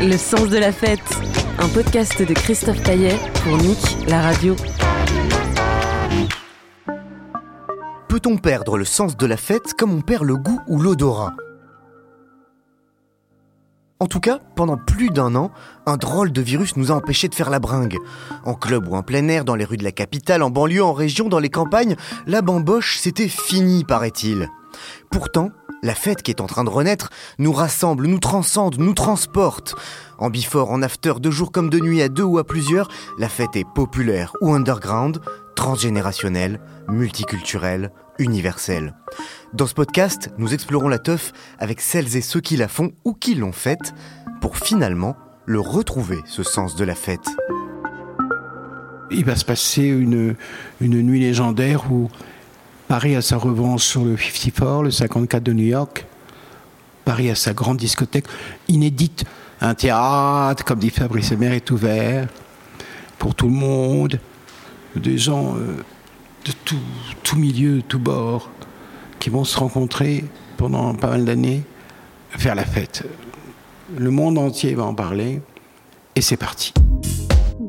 Le sens de la fête, un podcast de Christophe Caillet pour Nick, la radio. Peut-on perdre le sens de la fête comme on perd le goût ou l'odorat? En tout cas, pendant plus d'un an, un drôle de virus nous a empêchés de faire la bringue. En club ou en plein air, dans les rues de la capitale, en banlieue, en région, dans les campagnes, la bamboche, c'était fini, paraît-il. Pourtant, la fête qui est en train de renaître nous rassemble, nous transcende, nous transporte. En before, en after, de jour comme de nuit, à deux ou à plusieurs, la fête est populaire ou underground, transgénérationnelle, multiculturelle, universelle. Dans ce podcast, nous explorons la teuf avec celles et ceux qui la font ou qui l'ont faite, pour finalement le retrouver, ce sens de la fête. Il va se passer une, une nuit légendaire où Paris a sa revanche sur le 54, le 54 de New York. Paris a sa grande discothèque inédite. Un théâtre, comme dit Fabrice Emer, est ouvert pour tout le monde. Des gens euh, de tout, tout milieu, de tout bord, qui vont se rencontrer pendant pas mal d'années, faire la fête. Le monde entier va en parler. Et c'est parti.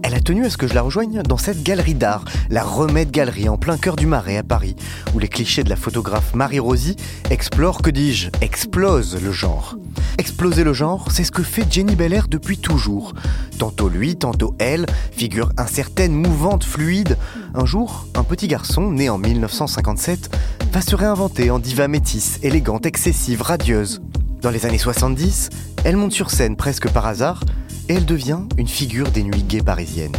Elle a tenu à ce que je la rejoigne dans cette galerie d'art, la Remède Galerie en plein cœur du Marais à Paris, où les clichés de la photographe Marie Rosy explorent, que dis-je, explosent le genre. Exploser le genre, c'est ce que fait Jenny Belair depuis toujours. Tantôt lui, tantôt elle, figure incertaine, mouvante, fluide. Un jour, un petit garçon, né en 1957, va se réinventer en diva métisse, élégante, excessive, radieuse. Dans les années 70, elle monte sur scène presque par hasard et elle devient une figure des nuits gays parisiennes.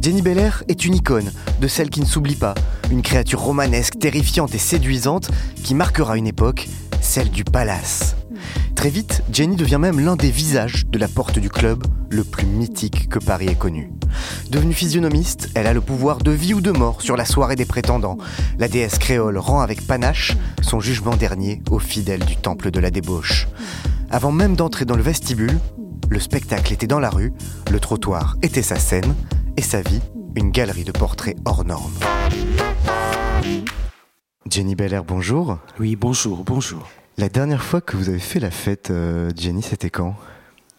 Jenny Belair est une icône, de celle qui ne s'oublie pas, une créature romanesque, terrifiante et séduisante qui marquera une époque, celle du palace. Très vite, Jenny devient même l'un des visages de la porte du club le plus mythique que Paris ait connu. Devenue physionomiste, elle a le pouvoir de vie ou de mort sur la soirée des prétendants. La déesse créole rend avec panache son jugement dernier aux fidèles du temple de la débauche. Avant même d'entrer dans le vestibule, le spectacle était dans la rue, le trottoir était sa scène, et sa vie, une galerie de portraits hors normes. Jenny Belair, bonjour. Oui, bonjour, bonjour. La dernière fois que vous avez fait la fête, euh, Jenny, c'était quand?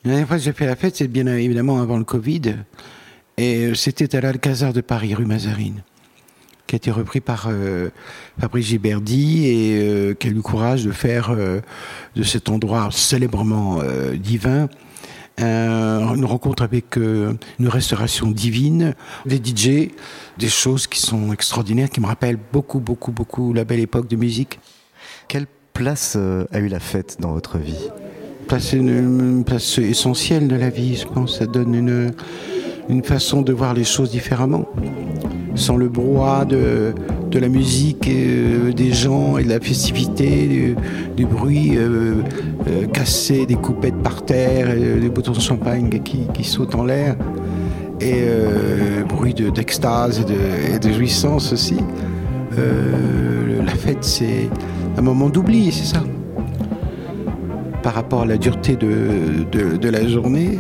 La dernière fois que j'ai fait la fête, c'est bien évidemment avant le Covid. Et euh, c'était à l'Alcazar de Paris, rue Mazarine, qui a été repris par euh, Fabrice Giberdi et euh, qui a eu le courage de faire de cet endroit célèbrement divin une rencontre avec une restauration divine, des DJ, des choses qui sont extraordinaires, qui me rappellent beaucoup, beaucoup, beaucoup la belle époque de musique. Quelle place euh, a eu la fête dans votre vie Place, une, place essentielle de la vie, je pense. Ça donne une, une façon de voir les choses différemment. Sans le brouhaha de, de la musique, euh, des gens et de la festivité, du, bruit euh, cassé, des coupettes par terre, et des bouteilles de champagne qui, qui sautent en l'air, et bruit de- d'extase et, de, et de jouissance aussi. Euh, la fête, c'est un moment d'oubli, c'est ça? Par rapport à la dureté de, de, la journée,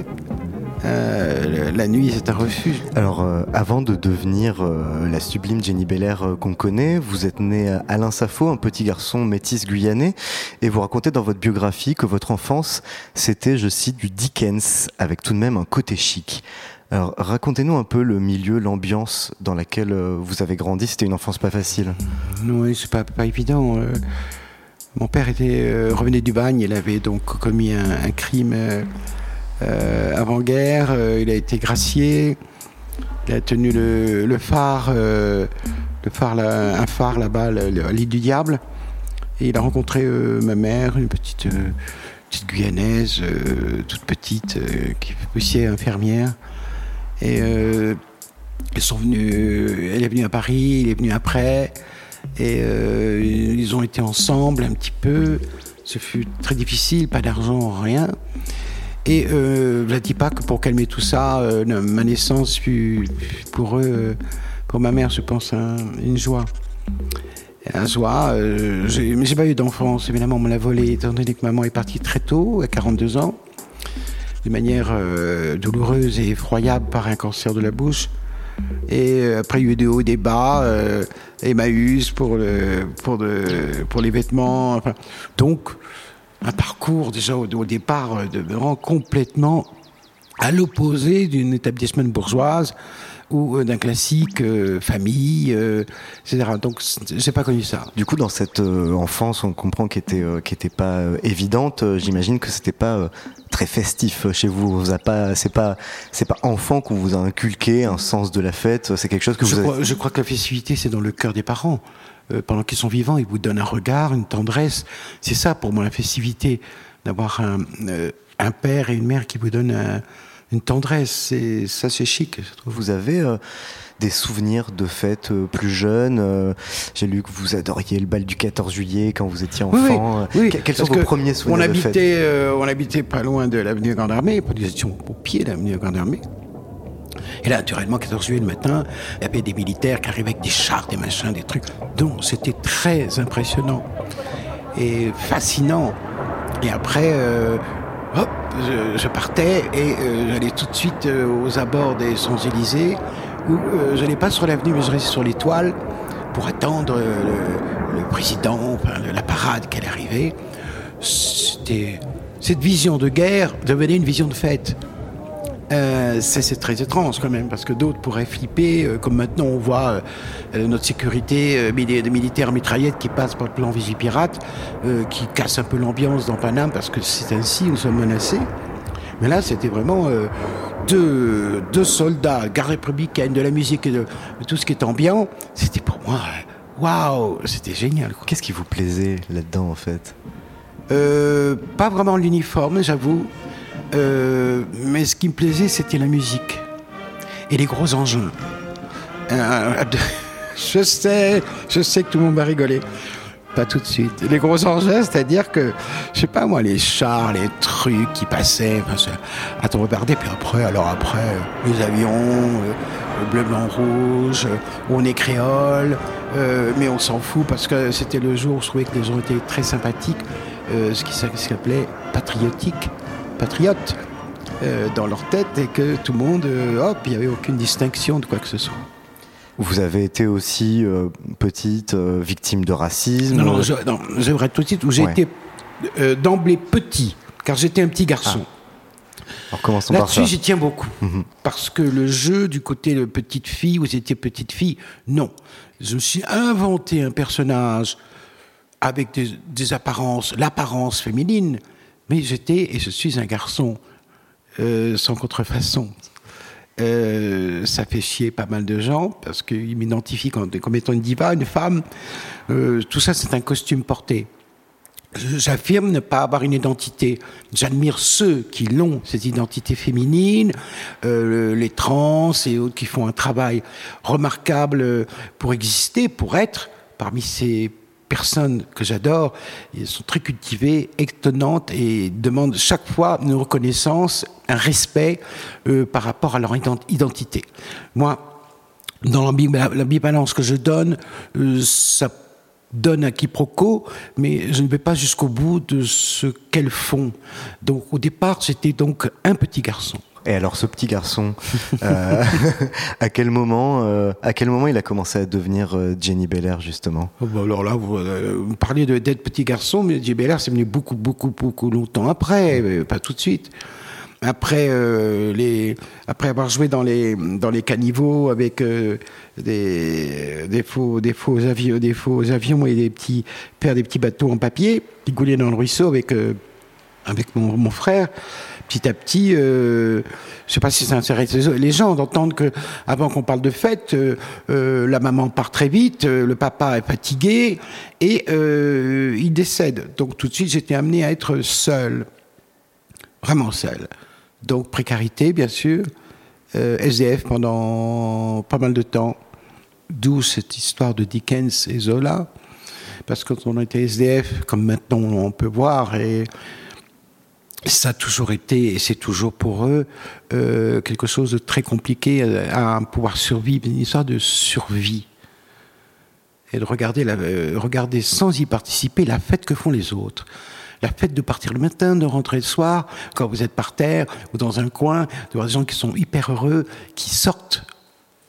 Euh, la nuit, c'est un refuge. Alors, euh, avant de devenir la sublime Jenny Belair qu'on connaît, vous êtes né à Alain Safo, un petit garçon métis guyanais, et vous racontez dans votre biographie que votre enfance, c'était, je cite, du Dickens, avec tout de même un côté chic. Alors, racontez-nous un peu le milieu, l'ambiance dans laquelle vous avez grandi. C'était une enfance pas facile. Oui, c'est pas, pas évident. mon père était revenait du bagne, il avait donc commis un crime euh, avant-guerre, euh, il a été gracié. Il a tenu le, phare, euh, le phare un phare là-bas, l'île du Diable. Et il a rencontré ma mère, une petite, petite Guyanaise, toute petite, qui poussait infirmière. Et sont venus, elle est venue à Paris, il est venu après. Et ils ont été ensemble un petit peu. Ce fut très difficile, pas d'argent, rien. Et euh, je ne dis pas que pour calmer tout ça, euh, ma naissance fut pour eux, euh, pour ma mère, je pense, une joie. Un joie. Euh, mais j'ai pas eu d'enfance, évidemment, on me l'a volé, étant donné que maman est partie très tôt, à 42 ans, de manière douloureuse et effroyable par un cancer de la bouche. Et après, il y a eu des hauts, des bas, Emmaüs pour, le, pour, de, pour les vêtements. Enfin, donc, un parcours déjà au, départ euh, de, complètement à l'opposé d'une établissement bourgeoise ou euh, d'un classique euh, famille, etc. Donc, j'ai pas connu ça. Du coup, dans cette enfance, on comprend qu'elle était, qui était pas évidente. J'imagine que c'était pas très festif chez vous. vous pas, c'est pas, c'est pas enfant qu'on vous a inculqué un sens de la fête. C'est quelque chose que je vous. Crois, Je crois que la festivité, c'est dans le cœur des parents. Euh, pendant qu'ils sont vivants, ils vous donnent un regard, une tendresse. C'est ça pour moi la festivité, d'avoir un, euh, un, père et une mère qui vous donnent une tendresse. Et ça, c'est chic. Vous avez euh, des souvenirs de fêtes plus jeunes J'ai lu que vous adoriez le bal du 14 juillet quand vous étiez enfant. Oui, Quels sont vos premiers souvenirs on habitait, de fête On habitait pas loin de l'avenue Grande Armée, nous étions au pied de l'avenue Grande Armée. Et là, naturellement, 14 juillet le matin, il y avait des militaires qui arrivaient avec des chars, des machins, des trucs. Donc, c'était très impressionnant et fascinant. Et après, euh, hop, je, partais et euh, j'allais tout de suite euh, aux abords des Champs-Élysées, où je n'allais pas sur l'avenue, mais je restais sur l'étoile pour attendre le, le président, enfin, la parade qu'elle arrivait. C'était cette vision de guerre devenait une vision de fête. Euh, c'est très étrange quand même, parce que d'autres pourraient flipper, euh, comme maintenant on voit euh, notre sécurité des militaires mitraillettes qui passent par le plan Vigipirate, qui casse un peu l'ambiance dans Paname, parce que c'est ainsi, nous sommes menacés. Mais là, c'était vraiment deux, deux, soldats, garde républicaine, de la musique et de, tout ce qui est ambiant. C'était pour moi, waouh, c'était génial. Qu'est-ce qui vous plaisait là-dedans, en fait? Pas vraiment l'uniforme, j'avoue. Euh, mais ce qui me plaisait, c'était la musique et les gros engins. Euh, je sais, je sais que tout le monde va rigoler. Pas tout de suite. Les gros engins, c'est-à-dire que, je sais pas moi, les chars, les trucs qui passaient, enfin, à te regarder, puis après, alors après, les avions, euh, le bleu, blanc, rouge, on est créole, mais on s'en fout parce que c'était le jour où je trouvais que les gens étaient très sympathiques, ce qui s'appelait patriotique patriotes euh, dans leur tête et que tout le monde, euh, hop, il n'y avait aucune distinction de quoi que ce soit. Vous avez été aussi euh, petite victime de racisme Non, non, j'aimerais tout de suite où j'ai été d'emblée petit, car j'étais un petit garçon. Ah. Alors commençons par ça. Là-dessus, j'y tiens beaucoup. Mhm. Parce que le jeu du côté de petite fille, vous étiez petite fille, non. Je me suis inventé un personnage avec des apparences, l'apparence féminine, mais j'étais et je suis un garçon euh, sans contrefaçon. Euh, ça fait chier pas mal de gens parce qu'ils m'identifient comme, étant une diva, une femme. Euh, tout ça, c'est un costume porté. J'affirme ne pas avoir une identité. J'admire ceux qui l'ont, cette identité féminine, les trans et autres qui font un travail remarquable pour exister, pour être parmi ces personnes que j'adore, elles sont très cultivées, étonnantes et demandent chaque fois une reconnaissance, un respect euh, par rapport à leur identité. Moi, dans l'ambivalence que je donne, euh, ça donne un quiproquo, mais je ne vais pas jusqu'au bout de ce qu'elles font. Donc au départ, j'étais donc un petit garçon. Et alors ce petit garçon, euh, à quel moment, euh, à quel moment il a commencé à devenir euh, Jenny Belair justement? Oh, bah alors là, vous, vous parlez de d'être petit garçon, mais Jenny Belair c'est venu beaucoup, beaucoup, beaucoup longtemps après, mais pas tout de suite. Après les, après avoir joué dans les dans les caniveaux avec des des faux des faux avions, des faux avions et des petits faire des petits bateaux en papier qui coulaient dans le ruisseau avec avec mon, mon frère petit à petit, euh, je sais pas si ça intéresse les- gens d'entendre que avant qu'on parle de fête, euh, euh, la maman part très vite, euh, le papa est fatigué et il décède. Donc tout de suite, j'étais amené à être seul, vraiment seul. Donc précarité, bien sûr, SDF pendant pas mal de temps, d'où cette histoire de Dickens et Zola. Parce que quand on était SDF, comme maintenant on peut voir, et ça a toujours été, et c'est toujours pour eux, euh, quelque chose de très compliqué euh, à, pouvoir survivre, une histoire de survie. Et de regarder, euh, regarder sans y participer la fête que font les autres. La fête de partir le matin, de rentrer le soir, quand vous êtes par terre ou dans un coin, de voir des gens qui sont hyper heureux, qui sortent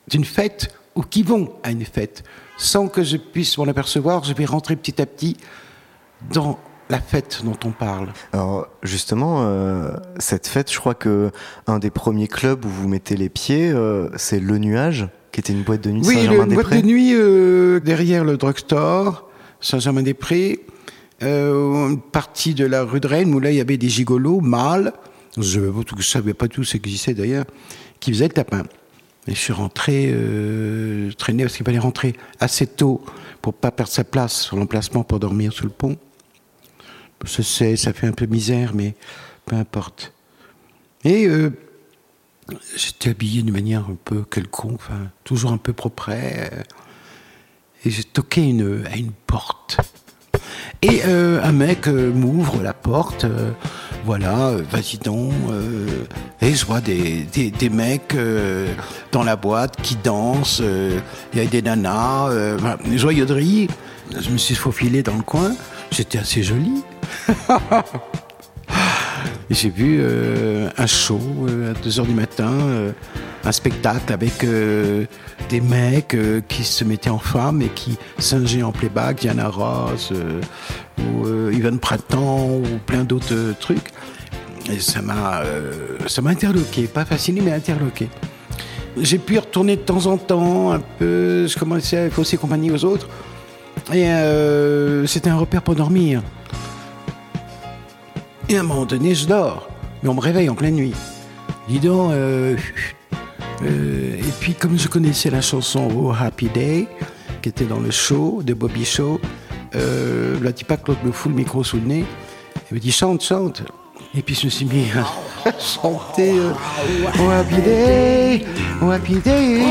d'une fête ou qui vont à une fête. Sans que je puisse m'en apercevoir, je vais rentrer petit à petit dans la fête dont on parle. Alors justement, euh, cette fête, je crois que un des premiers clubs où vous mettez les pieds, euh, c'est Le Nuage, qui était une boîte de nuit de Oui, une boîte de Saint-Germain-des-Prés. nuit euh, derrière le drugstore, Saint-Germain-des-Prés, une partie de la rue de Rennes où là il y avait des gigolos mâles, je ne savais pas tous existaient d'ailleurs, qui faisaient le tapin. Et je suis rentré, euh, traîné parce qu'il fallait rentrer assez tôt pour pas perdre sa place sur l'emplacement pour dormir sous le pont. Je sais, ça fait un peu misère, mais peu importe. Et euh, j'étais habillé d'une manière un peu quelconque, enfin, toujours un peu propre. euh, Et j'ai toqué à une porte. Et euh, un mec m'ouvre la porte, voilà, vas-y donc. et je vois des, des, des mecs dans la boîte qui dansent, il y a des nanas, voilà, une joyauderie. Je me suis faufilé dans le coin, j'étais assez joli. J'ai vu euh, un show euh, à 2h du matin, euh, un spectacle avec des mecs qui se mettaient en femmes et qui singeaient en playback, Diana Ross, ou Yvonne Printemps, ou plein d'autres trucs. Ça m'a ça m'a interloqué, pas fasciné, mais interloqué. J'ai pu y retourner de temps en temps, un peu, je commençais à fausser compagnie aux autres. Et c'était un repère pour dormir. À un moment donné, je dors. Mais on me réveille en pleine nuit. Dis donc, euh, euh, et puis comme je connaissais la chanson Oh Happy Day, qui était dans le show de Bobby Show, euh, la type Claude me fout le micro sous le nez. Il me dit chante, chante. Et puis je me suis mis à chanter euh, Oh Happy Day, Oh Happy Day,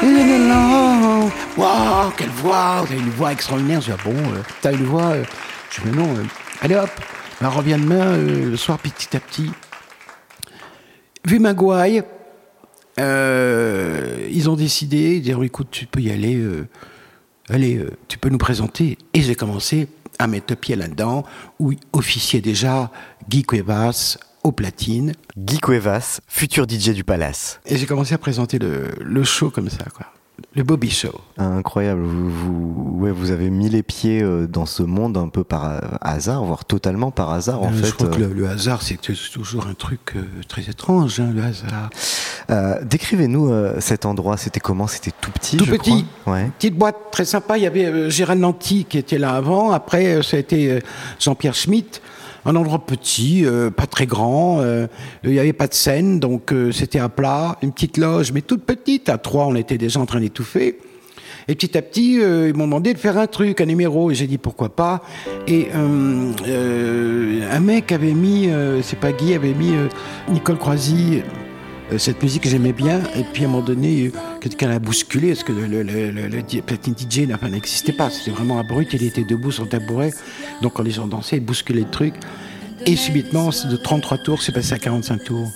the long. Wow, quelle voix T'as une voix extraordinaire. Je dis, ah bon, euh, t'as une voix. Je dis, mais non, allez hop, on revient demain, euh, le soir, petit à petit. Vu ma gouaille, euh, ils ont décidé, de dire écoute, tu peux y aller, euh, allez, tu peux nous présenter. Et j'ai commencé à mettre le pied là-dedans, où officiait déjà Guy Cuevas aux platines. Guy Cuevas, futur DJ du Palace. Et j'ai commencé à présenter le, le show comme ça, quoi. Le Bobby Show. Incroyable. Vous, vous, ouais, vous avez mis les pieds euh, dans ce monde un peu par euh, hasard, voire totalement par hasard en Euh, fait. je crois que le, le hasard, c'est toujours un truc euh, très étrange, hein, le hasard. Euh, Décrivez-nous euh, cet endroit. C'était comment? C'était tout petit. Tout je petit. crois? Ouais. Petite boîte très sympa. Il y avait euh, Gérald Nanty qui était là avant. Après, euh, ça a été euh, Jean-Pierre Schmitt. Un endroit petit, euh, pas très grand. euh, Il n'y avait pas de scène, donc euh, c'était à plat. Une petite loge, mais toute petite. À trois, on était déjà en train d'étouffer. Et petit à petit, ils m'ont demandé de faire un truc, un numéro. Et j'ai dit pourquoi pas. Et un mec avait mis, c'est pas Guy, avait mis Nicole Croisy. Euh, cette musique que j'aimais bien, et puis à un moment donné, euh, quelqu'un l'a bousculé, parce que le, le, le, DJ n'existait pas, c'était vraiment abrupt, il était debout sur le tabouret, donc quand les gens dansaient, il bousculait le truc, et subitement, de 33 tours, c'est passé à 45 tours.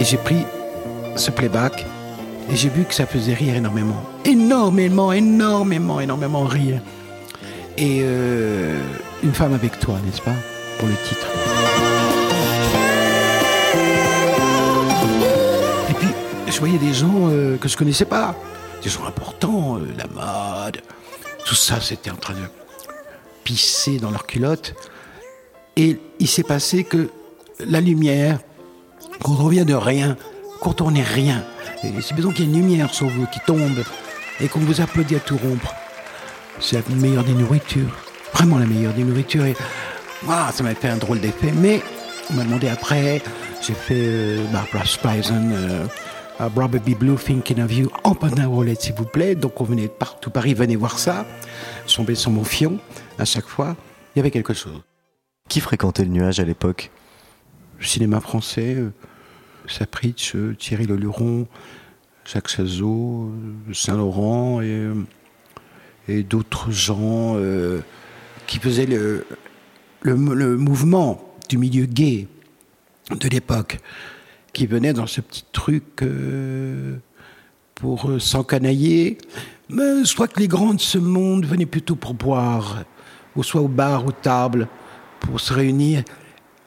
Et j'ai pris ce playback, Et j'ai vu que ça faisait rire énormément. Énormément, énormément, énormément rire. Et euh, Une femme avec toi, n'est-ce pas Pour le titre. Et puis, je voyais des gens euh, que je connaissais pas. Des gens importants, euh, la mode. Tout ça, c'était en train de pisser dans leurs culottes. Et il s'est passé que la lumière, quand on revient de rien, quand on n'est rien, et c'est besoin qu'il y ait une lumière sur vous qui tombe et qu'on vous applaudit à tout rompre. C'est la meilleure des nourritures. Vraiment la meilleure des nourritures. Et voilà, ça m'a fait un drôle d'effet. Mais on m'a demandé après, j'ai fait euh, Barbara Streisand, euh, uh, Probably Blue Thinking of You en roulette s'il vous plaît. Donc on venait de partout Paris, venez voir ça. Je tombais sur mon fion à chaque fois. Il y avait quelque chose. Qui fréquentait le nuage à l'époque? Le cinéma français, euh, Sapritch, Thierry Leluron, Jacques Chazot, Saint-Laurent et, d'autres gens euh, qui faisaient le, mouvement du milieu gay de l'époque, qui venaient dans ce petit truc euh, pour s'encanailler. Mais crois que les grands de ce monde venaient plutôt pour boire, ou soit au bar ou table, pour se réunir.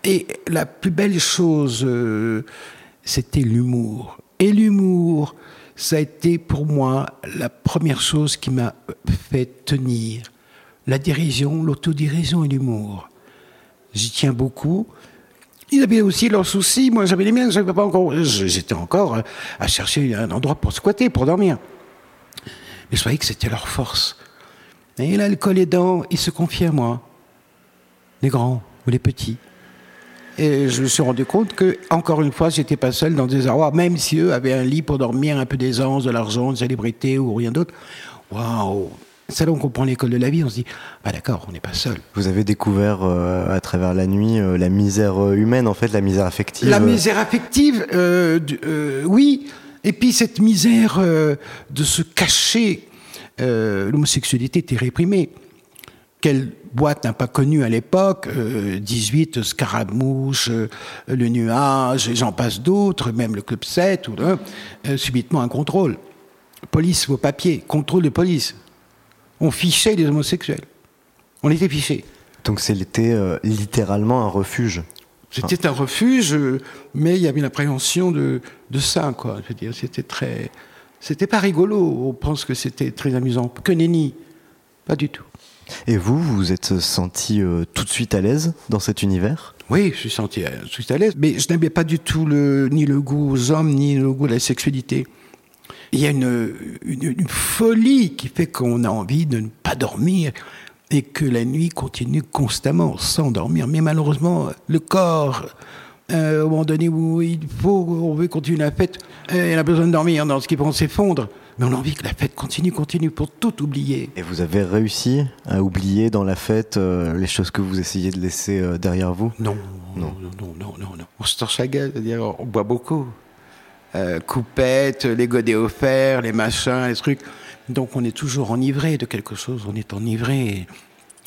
Et la plus belle chose, euh, c'était l'humour. Et l'humour, ça a été pour moi la première chose qui m'a fait tenir. La dérision, l'autodérision et l'humour. J'y tiens beaucoup. Ils avaient aussi leurs soucis. Moi, j'avais les miens. Encore. J'étais encore euh, à chercher un endroit pour squatter, pour dormir. Mais je voyais que c'était leur force. Et l'alcool aidant, ils se confiaient à moi. Les grands ou les petits. Et je me suis rendu compte que, encore une fois, j'étais pas seul dans des arroirs, même si eux avaient un lit pour dormir, un peu d'aisance, de l'argent, de célébrité ou rien d'autre. Waouh! C'est là qu'on comprend l'école de la vie, on se dit, ah d'accord, on n'est pas seul. Vous avez découvert euh, à travers la nuit euh, la misère euh, humaine, en fait, la misère affective. La misère affective, euh, oui. Et puis cette misère de se cacher, l'homosexualité était réprimée. Quelle boîte n'a pas connu à l'époque euh, 18, Scaramouche, euh, Le Nuage, et j'en passe d'autres, même le Club 7, ou, euh, euh, subitement un contrôle. Police, vos papiers, contrôle de police. On fichait les homosexuels. On était fichés. Donc c'était euh, littéralement un refuge. C'était un refuge, mais il y avait une appréhension de, de ça, quoi. Je veux dire, c'était très. C'était pas rigolo. On pense que c'était très amusant. Que nenni. Pas du tout. Et vous, vous vous êtes senti euh, tout de suite à l'aise dans cet univers? Oui, je suis senti à, je suis à l'aise, mais je n'aimais pas du tout ni le goût aux hommes, ni le goût à la sexualité. Il y a une, folie qui fait qu'on a envie de ne pas dormir et que la nuit continue constamment sans dormir. Mais malheureusement, le corps, euh, au moment donné où il faut, on veut continuer la fête, euh, il a besoin de dormir dans ce qui peut s'effondre. Mais on a envie que la fête continue, continue pour tout oublier. Et vous avez réussi à oublier dans la fête euh, les choses que vous essayez de laisser euh, derrière vous? Non, non, non, non, non, non. non. On se torche la gueule, c'est-à-dire on boit beaucoup. Euh, coupettes, les godets offerts, les machins, les trucs. Donc on est toujours enivré de quelque chose, on est enivré,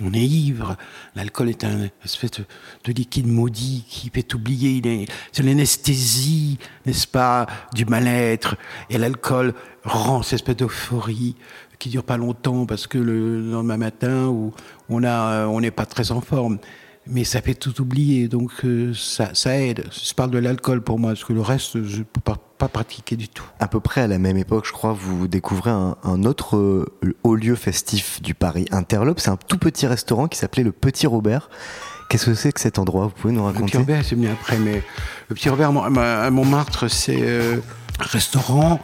on est ivre. L'alcool est un espèce de, de liquide maudit qui fait oublier, c'est l'anesthésie, n'est-ce pas, du mal-être. Et l'alcool rend cette espèce d'euphorie qui dure pas longtemps parce que le lendemain matin où on on n'est pas très en forme. Mais ça fait tout oublier, donc euh, ça, ça aide. Je parle de l'alcool pour moi, parce que le reste, je ne peux pas, pas pratiquer du tout. À peu près à la même époque, je crois, vous découvrez un, un autre euh, haut lieu festif du Paris Interlope. C'est un tout petit restaurant qui s'appelait le Petit Robert. Qu'est-ce que c'est que cet endroit? Vous pouvez nous Le Petit raconter? Robert, c'est bien après, mais le Petit Robert à Mont- à Montmartre, c'est euh, un restaurant,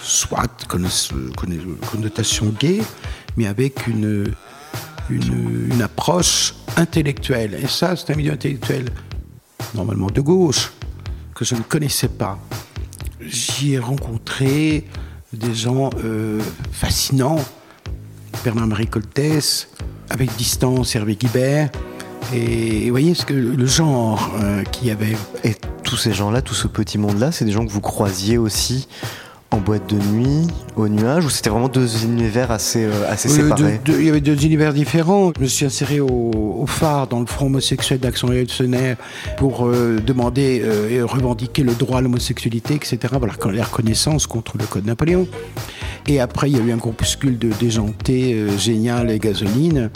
soit conno- conno- connotation gay, mais avec une, une, approche intellectuelle. Et ça, c'est un milieu intellectuel, normalement de gauche, que je ne connaissais pas. J'y ai rencontré des gens euh, fascinants, Bernard-Marie Coltès, avec distance Hervé Guibert. Et vous voyez ce que le genre euh, qu'il y avait. Et tous ces gens-là, tout ce petit monde-là, c'est des gens que vous croisiez aussi en boîte de nuit, au nuage, ou c'était vraiment deux univers assez, euh, assez séparés Il y avait deux univers différents. Je me suis inséré au, phare dans le front homosexuel d'Action révolutionnaire pour euh, demander euh, et revendiquer le droit à l'homosexualité, etc. Voilà, la reconnaissance contre le Code Napoléon. Et après, il y a eu un groupuscule de déjantés génial et gasoline.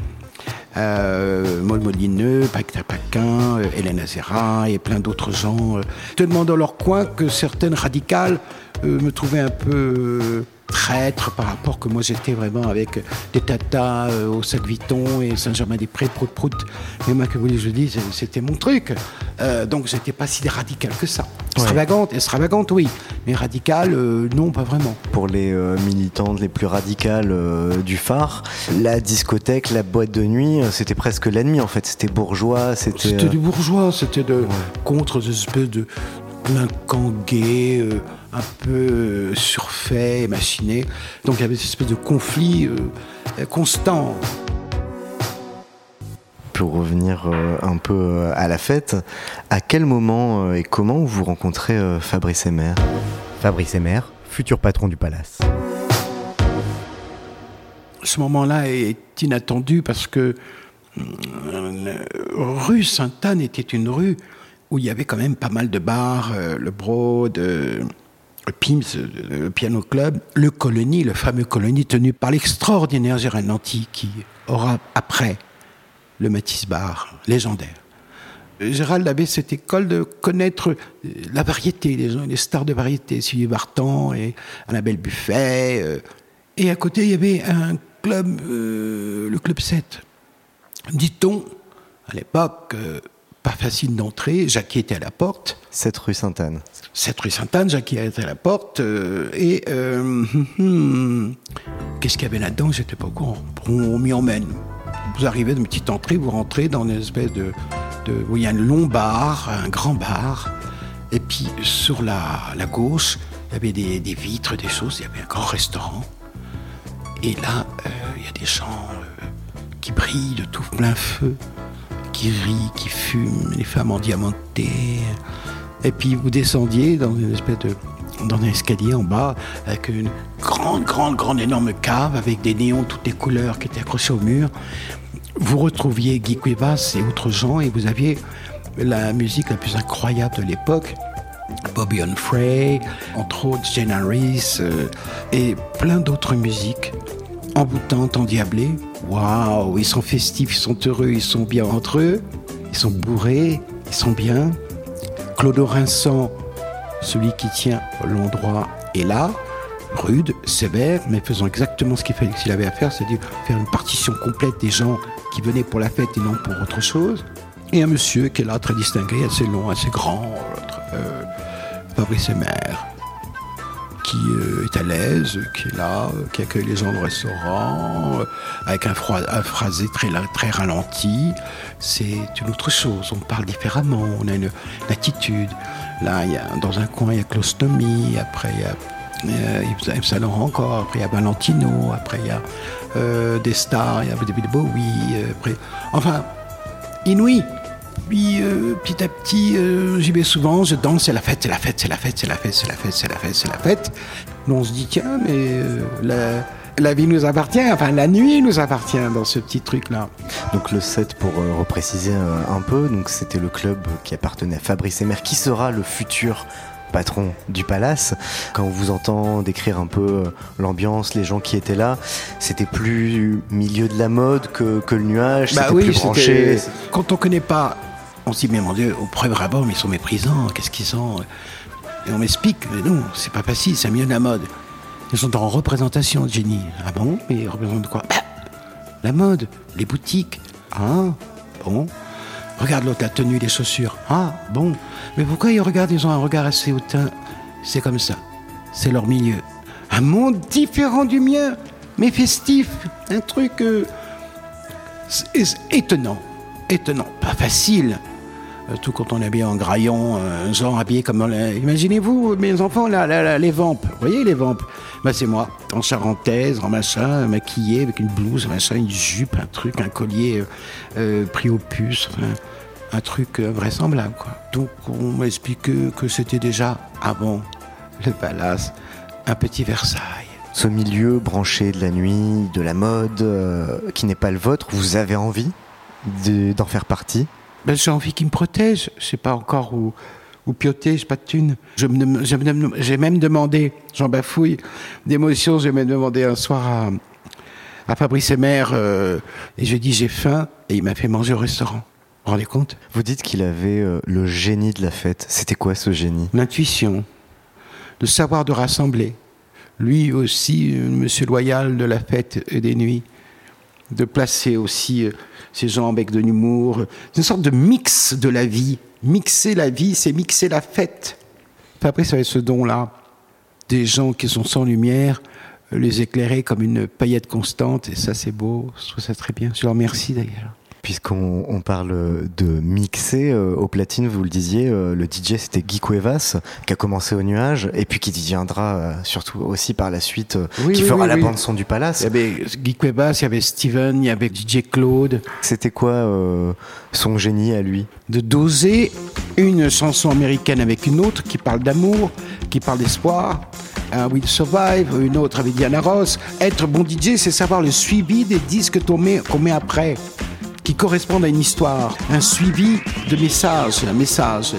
Euh, Molineux, Paquin Paquin, Hélène Azera et plein d'autres gens te demandent dans leur coin que certaines radicales euh, me trouver un peu euh, traître par rapport que moi j'étais vraiment avec des tatas euh, au sac Vuitton et Saint-Germain-des-Prés, prout prout. Mais moi, que vous voulez je dis, c'était mon truc. donc j'étais pas si radical que ça. Extravagante, extravagante, oui. Mais radical, non, pas vraiment. Pour les militantes les plus radicales du phare, la discothèque, la boîte de nuit, c'était presque l'ennemi en fait. C'était bourgeois, c'était. C'était du bourgeois, c'était de contre des espèces de gay un peu euh, surfait, machiné. Donc il y avait cette espèce de conflit euh, constant. Pour revenir euh, un peu à la fête, à quel moment et comment vous rencontrez Fabrice Emer? Fabrice Emer, futur patron du Palace. Ce moment-là est inattendu parce que rue Sainte-Anne était une rue où il y avait quand même pas mal de bars, le Broad, PIMS, le Piano Club, le Colonie, le fameux Colonie tenu par l'extraordinaire Gérald Nanty qui aura après le Matisse Bar, légendaire. Gérald avait cette école de connaître la variété, les, stars de variété, Sylvie Barton et Annabelle Buffet. Euh, et à côté, il y avait un club, euh, le Club 7. Dit-on, à l'époque, euh, pas facile d'entrer. Jackie était à la porte. Cette rue Sainte-Anne. Cette rue Sainte-Anne, Jackie était à la porte. Euh, et euh, qu'est-ce qu'il y avait là-dedans? J'étais pas au courant. On, m'y emmène. Vous arrivez d'une petite entrée, vous rentrez dans une espèce de, de où il y a un long bar, un grand bar. Et puis sur la, la gauche, il y avait des, des, vitres, des choses. Il y avait un grand restaurant. Et là, euh, il y a des gens qui brillent de tout plein feu qui rit, qui fume, les femmes en diamanté. Et puis vous descendiez dans une espèce de dans un escalier en bas avec une grande, grande, grande, énorme cave avec des néons toutes les couleurs qui étaient accrochés au mur. Vous retrouviez Guy Cuevas et autres gens et vous aviez la musique la plus incroyable de l'époque. Bobby Onfray, entre autres Jane Harris, euh, et plein d'autres musiques emboutantes, endiablées. Waouh, ils sont festifs, ils sont heureux, ils sont bien entre eux, ils sont bourrés, ils sont bien. Claude Rinsan, celui qui tient l'endroit, est là, rude, sévère, mais faisant exactement ce qu'il qu'il avait à faire, c'est-à-dire faire une partition complète des gens qui venaient pour la fête et non pour autre chose. Et un monsieur qui est là, très distingué, assez long, assez grand, euh, Fabrice Emer qui euh, est à l'aise, qui est là, qui accueille les gens au restaurant, euh, avec un, phrasé très, très ralenti. C'est une autre chose, on parle différemment, on a une, attitude. Là, il y a, dans un coin, il y a Clostomie, après il y a euh, encore, après il y a Valentino, après il y a euh, des stars, il y a David Bowie, après... Enfin, inouï puis euh, petit à petit, euh, j'y vais souvent, je danse, c'est la fête, c'est la fête, c'est la fête, c'est la fête, c'est la fête, c'est la fête, c'est la fête. on se dit, tiens, mais euh, la, vie nous appartient, enfin la nuit nous appartient dans ce petit truc-là. Donc le 7, pour repréciser un peu, donc c'était le club qui appartenait à Fabrice Emer, qui sera le futur patron du palace. Quand on vous entend décrire un peu l'ambiance, les gens qui étaient là, c'était plus milieu de la mode que, le nuage, bah c'était plus branché. Quand on connaît pas on se dit, mais mon Dieu, au premier abord, ils sont méprisants, qu'est-ce qu'ils sont? Et on m'explique, mais non, c'est pas facile, c'est mieux de la mode. Ils sont en représentation, Jenny. Ah bon? Mais ils représentent quoi? Bah, La mode, les boutiques. Ah, bon. Regarde l'autre, la tenue, les chaussures. Ah, bon. Mais pourquoi ils regardent, ils ont un regard assez hautain? C'est comme ça. C'est leur milieu. Un monde différent du mien, mais festif. Un truc euh, étonnant. Étonnant. Pas facile. Euh, tout quand on est habillé en graillon, euh, genre habillé comme... Imaginez-vous, mes enfants, là, les vampes. Vous voyez les vampes bah, C'est moi, en charentaise, en machin, maquillé, avec une blouse, machin, une jupe, un truc, un collier euh, pris au puce, un truc vraisemblable. Donc on m'a que c'était déjà avant le palace un petit Versailles. Ce milieu branché de la nuit, de la mode, qui n'est pas le vôtre, vous avez envie de- d'en faire partie? Ben, j'ai envie qu'il me protège. Je sais pas encore où, où pioter, j'ai pas de me- J'ai même, j'ai demandé, j'en bafouille d'émotion, j'ai même demandé un soir à, à Fabrice Emer, euh, et je lui ai dit j'ai faim, et il m'a fait manger au restaurant. Vous vous rendez compte? Vous dites qu'il avait euh, le génie de la fête. C'était quoi ce génie? L'intuition, le savoir de rassembler. Lui aussi, euh, monsieur loyal de la fête et des nuits, de placer aussi euh, ces gens avec de l'humour. C'est une sorte de mix de la vie. Mixer la vie, c'est mixer la fête. Fabrice avait ce don-là. Des gens qui sont sans lumière, euh, les éclairer comme une paillette constante, et ça c'est beau, je trouve ça très bien. Je leur remercie d'ailleurs. Puisqu'on on parle de mixer, euh, au platine, vous le disiez, euh, le DJ c'était Guy Cuevas, qui a commencé au nuage, et puis qui deviendra euh, surtout aussi par la suite, Oui, qui oui, fera oui, la oui. bande-son du Palace. Il y avait Guy Cuevas, il y avait Steven, il y avait DJ Claude. C'était quoi son génie à lui? De doser une chanson américaine avec une autre qui parle d'amour, qui parle d'espoir, un Will Survive, une autre avec Diana Ross. Être bon DJ, c'est savoir le suivi des disques qu'on met, qu'on met après, qui correspondent à une histoire, un suivi de messages, un message.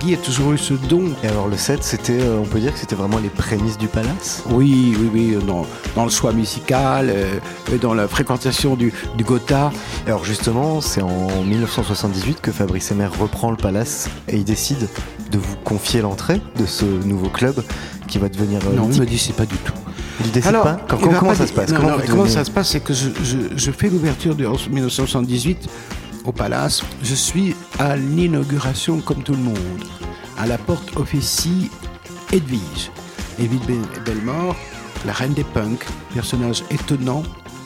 Guy a toujours eu ce don. Et alors le set, c'était, euh, on peut dire que c'était vraiment les prémices du Palace? Oui, oui, oui, dans, dans le choix musical, euh, dans la fréquentation du, du Gotha. Alors justement, c'est en 1978 que Fabrice Emer reprend le Palace et il décide de vous confier l'entrée de ce nouveau club qui va devenir euh, Non, il me dit c'est pas du tout. Il décide Alors, pas Comment pas ça se passe non, Comment non, ça se passe C'est que je, je- je fais l'ouverture de en 1978 au Palace. Je suis à l'inauguration comme tout le monde. À la porte officie Edwige. Edwige Be- Bellemare, la reine des punks, personnage étonnant,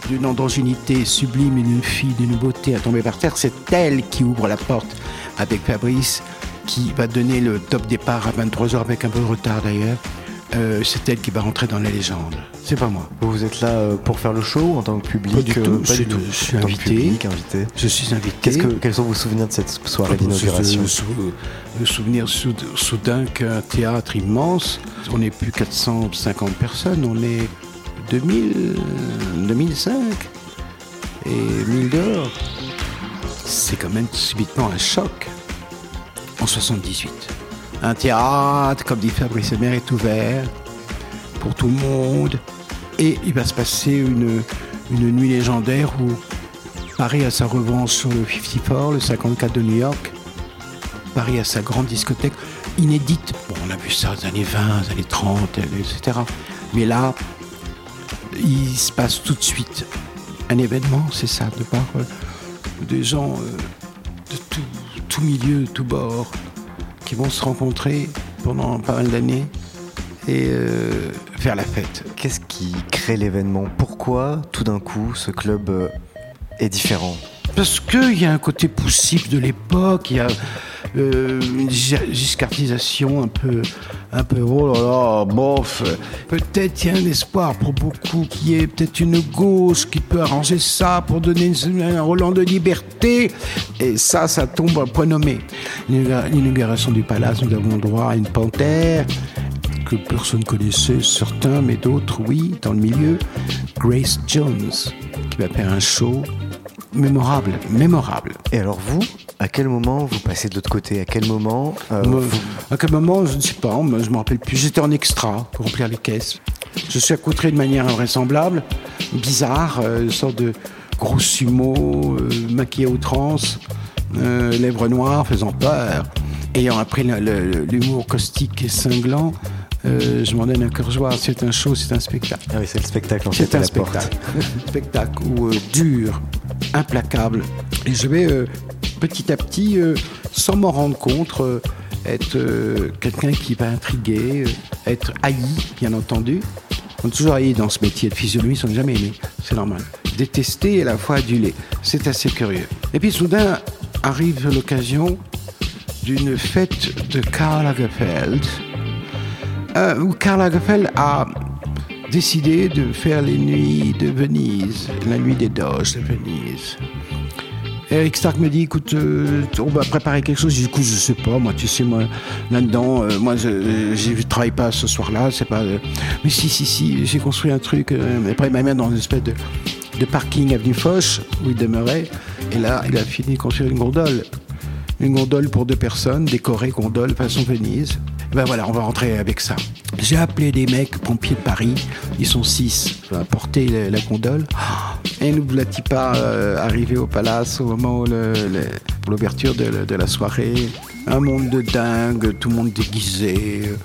d'une androgynité sublime et d'une fille d'une beauté à tomber par terre. C'est elle qui ouvre la porte avec Fabrice, qui va donner le top départ à 23h avec un peu de retard d'ailleurs. Euh, c'est elle qui va rentrer dans la légende. C'est pas moi. Vous êtes là euh, pour faire le show en tant que public Pas du euh, tout, Pas je du tout. je suis invité. public, invité. Je suis invité. Que, quels sont vos souvenirs de cette soirée Ah, d'inauguration je- je- je- Le souvenir sou- soudain qu'un théâtre immense, on n'est plus 450 personnes, on est 2000, 2005 et 1000 dehors. C'est quand même subitement un choc en 78. Un théâtre, comme dit Fabrice Emer, est ouvert pour tout le monde et il va se passer une, nuit légendaire où Paris a sa revanche sur le 54, le 54 de New York. Paris a sa grande discothèque inédite. Bon, on a vu ça aux années 20, aux années 30, etc. Mais là, il se passe tout de suite un événement, c'est ça, de voir euh, des gens euh, de tout, tout milieu, tout bord, qui vont se rencontrer pendant pas mal d'années et euh, faire la fête. Qu'est-ce qui crée l'événement? Pourquoi tout d'un coup ce club euh, est différent? Parce qu'il y a un côté poussif de l'époque, il y a euh, une gi- giscardisation un peu, un peu, oh là là, bof. Peut-être il y a un espoir pour beaucoup qu'il y ait peut-être une gauche qui peut arranger ça pour donner un Roland de liberté. Et ça, ça tombe à point nommé. L'inaugura- L'inauguration du palace, nous avons droit à une panthère que personne connaissait, certains, mais d'autres, oui, dans le milieu. Grace Jones, qui va faire un show mémorable, mémorable. Et alors vous, à quel moment vous passez de l'autre côté? À quel moment euh, vous- À quel moment, je ne sais pas, je me rappelle plus. J'étais en extra pour remplir les caisses. Je suis accoutré de manière invraisemblable, bizarre, euh, une sorte de gros sumo, euh, maquillé à outrance, lèvres noires, faisant peur. Ayant appris l'humour caustique et cinglant, euh, je m'en donne un cœur joie. C'est un show, c'est un spectacle. Ah oui, c'est le spectacle en C'est fait un la spectacle. Un spectacle où, euh, dur, implacable. Et je vais euh, petit à petit, euh, sans m'en rendre compte, euh, être euh, quelqu'un qui va intriguer, être haï, bien entendu. On est toujours haï dans ce métier de physionomie, on n'est jamais aimé. C'est normal. Détesté et à la fois adulé. C'est assez curieux. Et puis soudain arrive l'occasion d'une fête de Karl Lagerfeld où Karl Lagerfeld a décidé de faire les nuits de Venise, la nuit des doges de Venise. Eric Stark me dit, écoute, euh, on va préparer quelque chose. Dis, écoute, je sais pas, moi, tu sais, moi, là-dedans, euh, moi, je, ne travaille pas ce soir-là, c'est pas. Euh, mais si, si, si, j'ai construit un truc. après, il m'a mis dans une espèce de, de parking avenue Foch où il demeurait. Et là, il a fini de construire une gondole. Une gondole pour deux personnes, décorée gondole façon Venise. ben voilà, on va rentrer avec ça. J'ai appelé des mecs pompiers de Paris, ils sont six, à porter la gondole. Et nous voilà pas euh, arrivé au palace au moment où l'ouverture de, la soirée? Un monde de dingue, tout le monde déguisé, euh,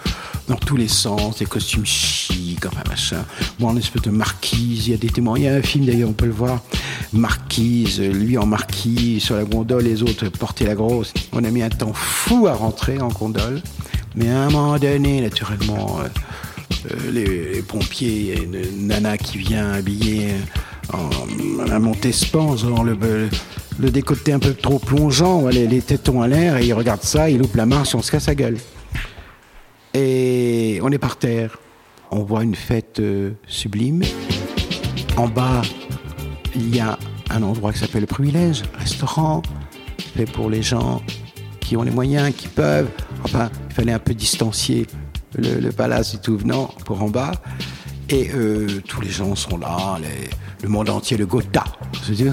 dans tous les sens, des costumes chics, enfin machin. Moi, en espèce de marquise, il y a des témoins. Il y a un film d'ailleurs, on peut le voir. Marquise, lui en marquise, sur la gondole, les autres portaient la grosse. On a mis un temps fou à rentrer en gondole. Mais à un moment donné, naturellement, euh, euh, les, pompiers, il y a une nana qui vient habillée en, Montespan, le, le décoté un peu trop plongeant, les, les tétons à l'air, et il regarde ça, il loupe la marche, on se casse la gueule. Et on est par terre. On voit une fête euh, sublime. En bas, il y a un endroit qui s'appelle le privilège, restaurant, fait pour les gens qui ont les moyens, qui peuvent. Enfin, il fallait un peu distancier le, palace du tout venant pour en bas. Et euh, tous les gens sont là, le monde entier, le Gotha.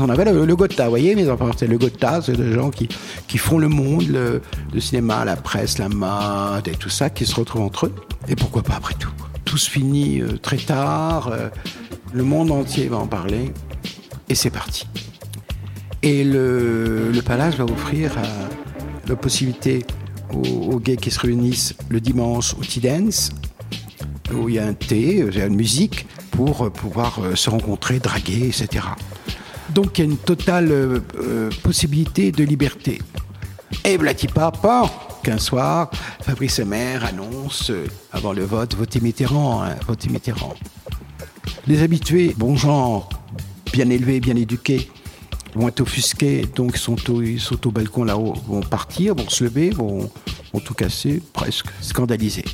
On avait le, le Gotha, vous voyez, mes enfants, c'est le Gotha, c'est des gens qui, qui font le monde, le, cinéma, la presse, la mode et tout ça, qui se retrouvent entre eux. Et pourquoi pas après tout? Tout se finit euh, très tard, euh, le monde entier va en parler, et c'est parti. Et le, le palace va offrir la possibilité aux, gays qui se réunissent le dimanche au Dance, où il y a un thé, il y a une musique pour pouvoir euh, se rencontrer, draguer, etc. Donc il y a une totale euh, euh, possibilité de liberté. Et Blatipa, pas qu'un soir, Fabrice Maire annonce, avant le vote, votez Mitterrand, hein, votez Mitterrand. Les habitués, bon genre, bien élevés, bien éduqués, vont être offusqués, donc sont au, ils sont au balcon là-haut, vont partir, vont se lever, vont, tout casser, presque scandalisés.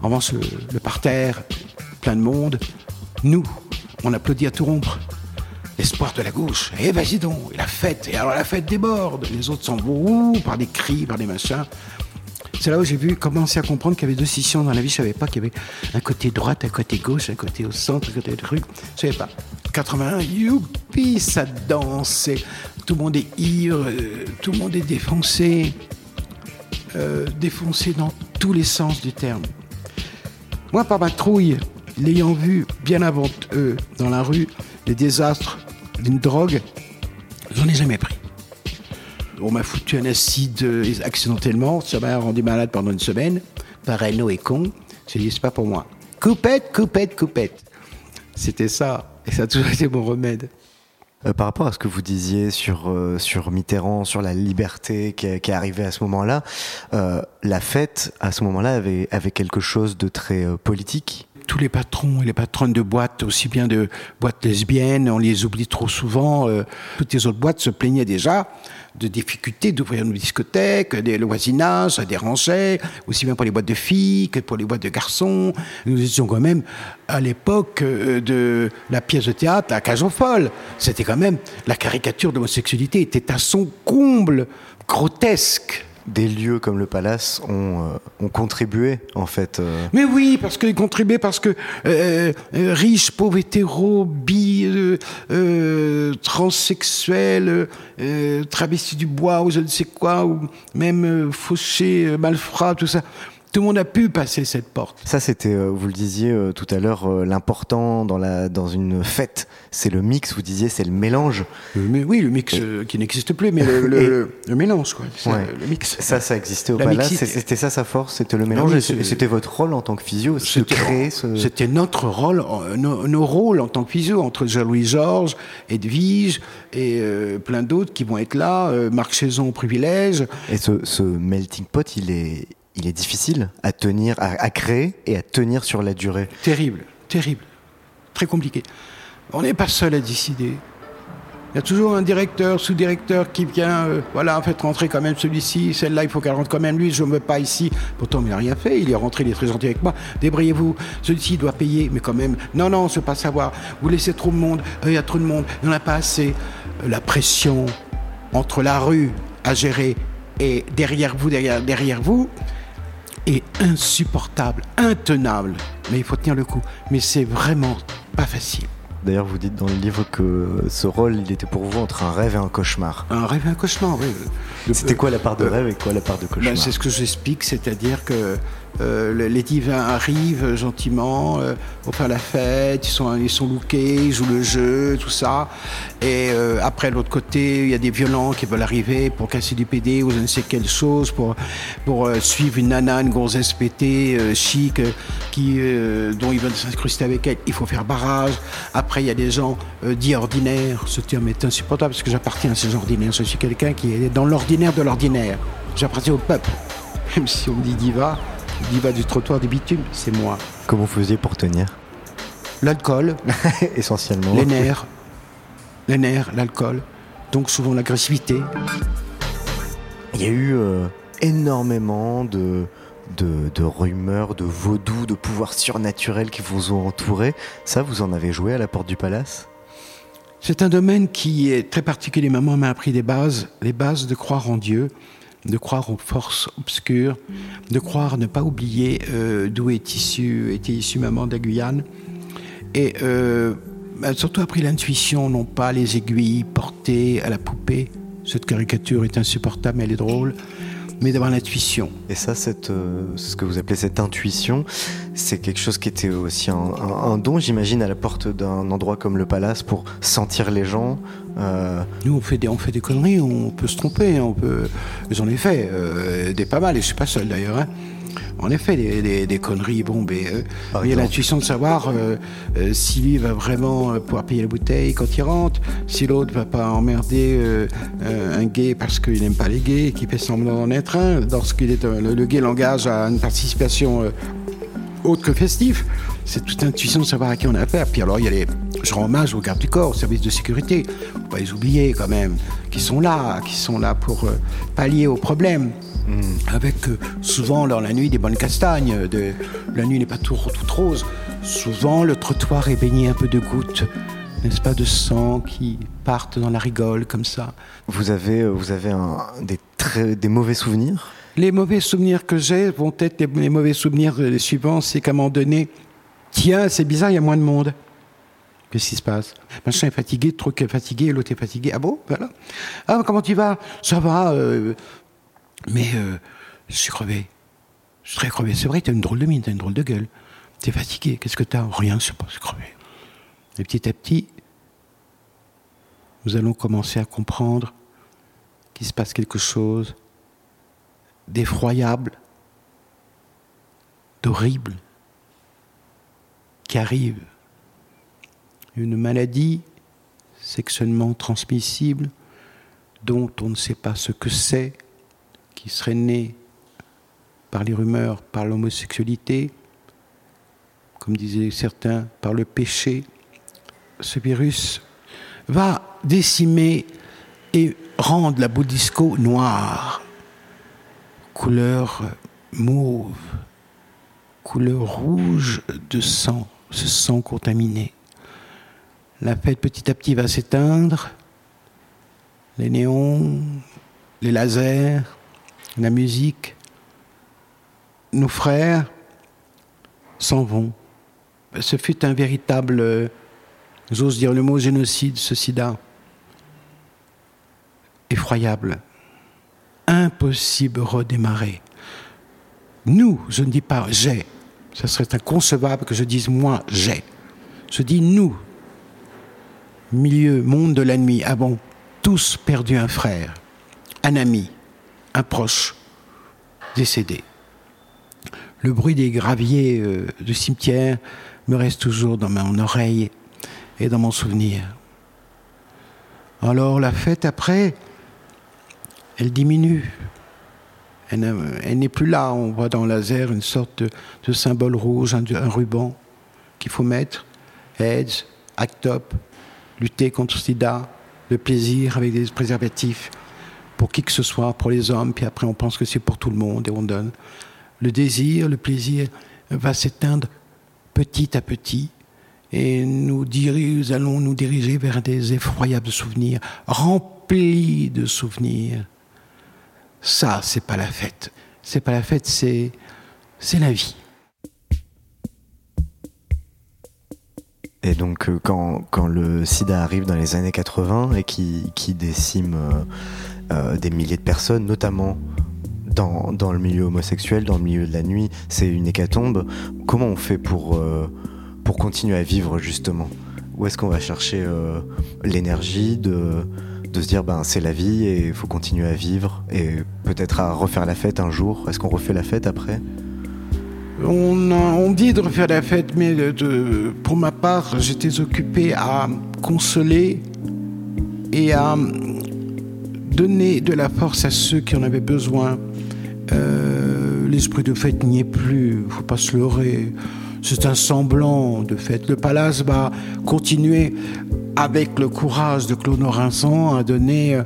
En revanche, le, parterre, plein de monde, nous, on applaudit à tout rompre. L'espoir de la gauche, et eh, vas-y donc, la fête, et alors la fête déborde, les autres s'en vont par des cris, par des machins. C'est là où j'ai vu commencer à comprendre qu'il y avait deux scissions dans la vie. Je savais pas qu'il y avait un côté droite, un côté gauche, un côté au centre, un côté truc. Je savais pas. 81, youpi, ça danse. Tout le monde est ivre, euh, tout le monde est défoncé. Euh, défoncé dans tous les sens du terme. Moi, par ma trouille, l'ayant vu bien avant eux dans la rue, les désastres d'une drogue, j'en ai jamais pris on m'a foutu un acide euh, accidentellement, ça m'a rendu malade pendant une semaine. Parano et con. J'ai dit, c'est pas pour moi. Coupette, coupette, coupette. C'était ça. Et ça a toujours été mon remède. Euh, par rapport à ce que vous disiez sur euh, sur Mitterrand, sur la liberté qui, qui est arrivée à ce moment-là, la fête à ce moment-là avait avait quelque chose de très politique tous les patrons et les patronnes de boîtes, aussi bien de boîtes lesbiennes, on les oublie trop souvent. Euh, toutes les autres boîtes se plaignaient déjà de difficultés d'ouvrir nos discothèques, le voisinage, ça dérangeait, aussi bien pour les boîtes de filles que pour les boîtes de garçons. Nous étions quand même à l'époque euh, de la pièce de théâtre, la cage aux. C'était quand même, la caricature de l'homosexualité était à son comble, grotesque des lieux comme le palace ont, euh, ont contribué en fait. Euh. Mais oui, parce qu'ils contribuaient parce que euh, riches, pauvres, hétéros, bi, transsexuels, travestis du bois ou je ne sais quoi, ou même fauchés, malfrats, tout ça, tout le monde a pu passer cette porte. Ça, c'était, euh, vous le disiez euh, tout à l'heure, euh, l'important dans, la, dans une fête, c'est le mix, vous disiez, c'est le mélange. Mais, oui, le mix qui n'existe plus, mais le, le, mélange, quoi. le mix. Ça, ça existait au palace, c'était ça sa force, c'était le mélange, et c'était votre rôle en tant que physio, c'était créer ce... C'était notre rôle, nos, rôles en tant que physio, entre Jean-Louis Georges, Edwige, et plein d'autres qui vont être là, Marc Chaison au privilège. Et ce, ce melting pot, il est il est difficile à tenir, à, créer et à tenir sur la durée. Terrible, terrible, très compliqué. On n'est pas seul à décider. Il y a toujours un directeur, sous-directeur qui vient, euh, voilà, en fait, rentrer quand même celui-ci, celle-là, il faut qu'elle rentre quand même lui, je ne veux pas ici. Pourtant, il n'a rien fait, il est rentré, il est très gentil avec moi. Débrouillez-vous, celui-ci doit payer, mais quand même, non, non, on ne veut pas savoir. Vous laissez trop de monde, euh, il y a trop de monde, il n'y en a pas assez. Euh, la pression, entre la rue à gérer et derrière vous, derrière, derrière vous, est insupportable, intenable. Mais il faut tenir le coup. Mais c'est vraiment pas facile. D'ailleurs, vous dites dans le livre que ce rôle, il était pour vous entre un rêve et un cauchemar. Un rêve et un cauchemar, oui. C'était quoi la part de rêve et quoi la part de cauchemar Ben, c'est ce que j'explique, c'est-à-dire que euh, le- les divins arrivent gentiment euh, pour faire la fête, ils sont, ils sont lookés, ils jouent le jeu, tout ça. Et euh, après, l'autre côté, il y a des violents qui veulent arriver pour casser du PD ou je ne sais quelle chose, pour, pour euh, suivre une nana, une gonzesse euh, chic, euh, qui, dont ils veulent s'incruster avec elle. Il faut faire barrage. Après, il y a des gens dits ordinaires. Ce terme est insupportable parce que j'appartiens à ces ordinaires. Je suis quelqu'un qui est dans l'ordinaire de l'ordinaire. J'appartiens au peuple. Même si on me dit diva, diva du trottoir du bitume, c'est moi. Comment vous faisiez pour tenir L'alcool, Essentiellement. les nerfs, les nerfs, l'alcool, donc souvent l'agressivité. Il y a eu euh, énormément de, de, de rumeurs, de vaudou, de pouvoirs surnaturels qui vous ont entouré. Ça, vous en avez joué à la porte du palace? C'est un domaine qui est très particulier. Maman m'a appris des bases, les bases de croire en Dieu, de croire aux forces obscures, de croire, ne pas oublier euh, d'où est issue, était issue maman de la Guyane. Et euh, a surtout appris l'intuition, non pas les aiguilles portées à la poupée. Cette caricature est insupportable, mais elle est drôle. Mais d'avoir l'intuition. Et ça, cette, euh, ce que vous appelez cette intuition, c'est quelque chose qui était aussi un, un- un don, j'imagine, à la porte d'un endroit comme le palace pour sentir les gens. euh, Nous, on fait des, on fait des conneries, on peut se tromper, on peut. J'en ai fait euh, des pas mal, et je suis pas seul d'ailleurs. Hein. En effet, des, des, des conneries, bon, mais euh, Par il y a l'intuition de savoir euh, euh, si lui va vraiment euh, pouvoir payer la bouteille quand il rentre, si l'autre va pas emmerder euh, euh, un gay parce qu'il n'aime pas les gays, qui fait semblant d'en être un, lorsqu'il est euh, le, le gay l'engage à une participation euh, autre que festif. C'est toute intuition de savoir à qui on a affaire. Puis alors, il y a les. Je rends hommage aux gardes du corps, aux services de sécurité. Faut pas les oublier quand même, qui sont là, qui sont là pour euh, pallier aux problèmes. Avec euh, souvent, dans la nuit, des bonnes castagnes. De... La nuit n'est pas tout, toute rose. Souvent, le trottoir est baigné un peu de gouttes, n'est-ce pas, de sang qui partent dans la rigole comme ça. vous avez, euh, vous avez un- des, très, des mauvais souvenirs? Les mauvais souvenirs que j'ai vont être les, les mauvais souvenirs euh, les suivants, c'est qu'à un moment donné, tiens, c'est bizarre, il y a moins de monde. Qu'est-ce qui se passe? Machin est fatigué, le truc est fatigué, l'autre est fatigué. Ah bon? Voilà. Ah, comment tu vas? Ça va. euh, mais euh, je suis crevé. Je suis très crevé. C'est vrai, t'as une drôle de mine, t'as une drôle de gueule. T'es fatigué. Qu'est-ce que t'as? Rien, je sais pas, suis crevé. Et petit à petit, nous allons commencer à comprendre qu'il se passe quelque chose d'effroyable, d'horrible, qui arrive. Une maladie sexuellement transmissible dont on ne sait pas ce que c'est, qui serait née par les rumeurs, par l'homosexualité, comme disaient certains, par le péché. Ce virus va décimer et rendre la Bouddhisco noire couleur mauve, couleur rouge de sang, ce sang contaminé. La fête petit à petit va s'éteindre, les néons, les lasers, la musique, nos frères s'en vont. Ce fut un véritable, j'ose dire le mot génocide, ce sida. Effroyable impossible redémarrer. Nous, je ne dis pas j'ai. Ce serait inconcevable que je dise moi j'ai. Je dis nous. Milieu, monde de la nuit, avons tous perdu un frère, un ami, un proche, décédé. Le bruit des graviers euh, du cimetière me reste toujours dans mon oreille et dans mon souvenir. Alors la fête après, elle diminue. Elle, n'est plus là. On voit dans le laser une sorte de, symbole rouge, un, ruban qu'il faut mettre. AIDS, ACT UP, lutter contre sida, le plaisir avec des préservatifs pour qui que ce soit, pour les hommes, puis après on pense que c'est pour tout le monde et on donne. Le désir, le plaisir va s'éteindre petit à petit et nous, nous allons nous diriger vers des effroyables souvenirs, remplis de souvenirs. Ça, c'est pas la fête. C'est pas la fête, c'est c'est la vie. Et donc euh, quand, quand, le sida arrive dans les années 80 et qui, qui décime euh, euh, des milliers de personnes, notamment dans, dans, le milieu homosexuel, dans le milieu de la nuit, c'est une hécatombe, comment on fait pour, pour continuer à vivre justement? Où est-ce qu'on va chercher l'énergie de, de se dire ben c'est la vie et il faut continuer à vivre et peut-être à refaire la fête un jour? Est-ce qu'on refait la fête après? On, dit de refaire la fête, mais pour ma part, j'étais occupé à consoler et à donner de la force à ceux qui en avaient besoin. Euh, l'esprit de fête n'y est plus, faut pas se leurrer. C'est un semblant de fête. Le palace va continuer avec le courage de Claude à donner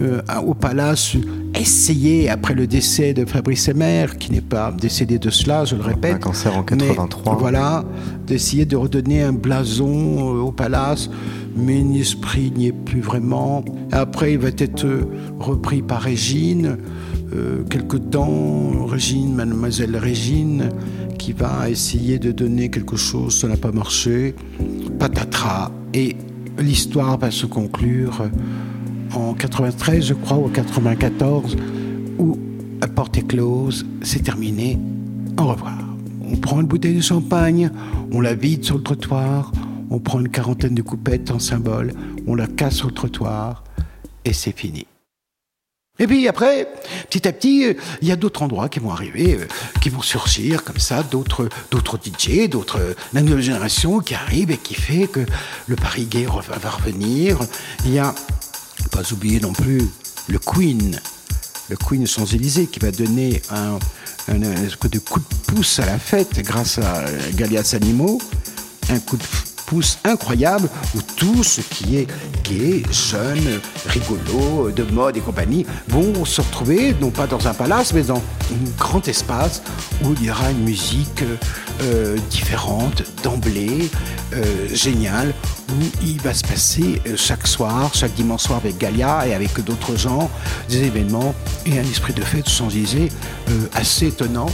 euh, au palace essayer, après le décès de Fabrice Emmer, qui n'est pas décédé de cela, je le répète. Un cancer en 83. voilà, d'essayer de redonner un blason euh, au palace, mais l'esprit n'y est plus vraiment. Après, il va être euh, repris par Régine, euh, quelque temps, Régine, mademoiselle Régine, qui va essayer de donner quelque chose, ça n'a pas marché. Patatras. Et l'histoire va se conclure en 93, je crois, ou en 94, où la porte est close, c'est terminé, au revoir. On prend une bouteille de champagne, on la vide sur le trottoir, on prend une quarantaine de coupettes en symbole, on la casse sur le trottoir, et c'est fini. Et puis après, petit à petit, il y a d'autres endroits qui vont arriver, euh, qui vont surgir comme ça, d'autres, d'autres DJ, d'autres, la nouvelle génération qui arrive et qui fait que le Paris gay va revenir. Il y a pas oublier non plus le Queen, le Queen Champs-Élysées qui va donner un, coup de pouce à la fête grâce à Galias Animaux, un coup de incroyable où tout ce qui est gay, jeune, rigolo, de mode et compagnie vont se retrouver, non pas dans un palace, mais dans un grand espace où il y aura une musique euh, différente, d'emblée, euh, géniale, où il va se passer euh, chaque soir, chaque dimanche soir avec Galia et avec d'autres gens, des événements et un esprit de fête Champs-Élysées assez étonnant,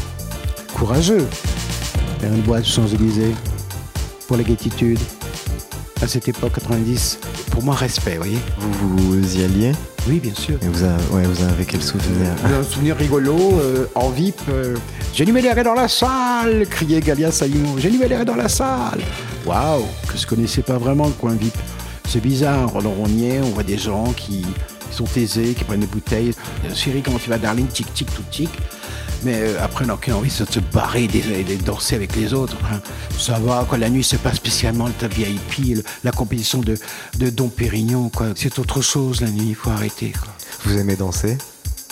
courageux. Une boîte Champs-Élysées pour la gaétitude. À cette époque, 90, pour moi, respect, vous voyez. Vous, vous y alliez? Oui, bien sûr. Et vous, avez, ouais, vous avez quel souvenir? Un souvenir rigolo, euh, en VIP. Euh, Meller est dans la salle criait Galia Saïmon. Jenny Meller est dans la salle Waouh Que je connaissais pas vraiment le coin VIP. C'est bizarre, alors on y est, on voit des gens qui, sont aisés, qui prennent des bouteilles. Chérie, comment tu vas, darling? Tic, tic, tout tic. Mais euh, après, on n'a qu'une envie, de se barrer et de danser avec les autres. ça va, quoi. La nuit, c'est pas spécialement le VIP, la compétition de, de Pérignon. C'est autre chose, la nuit, il faut arrêter. Vous aimez danser?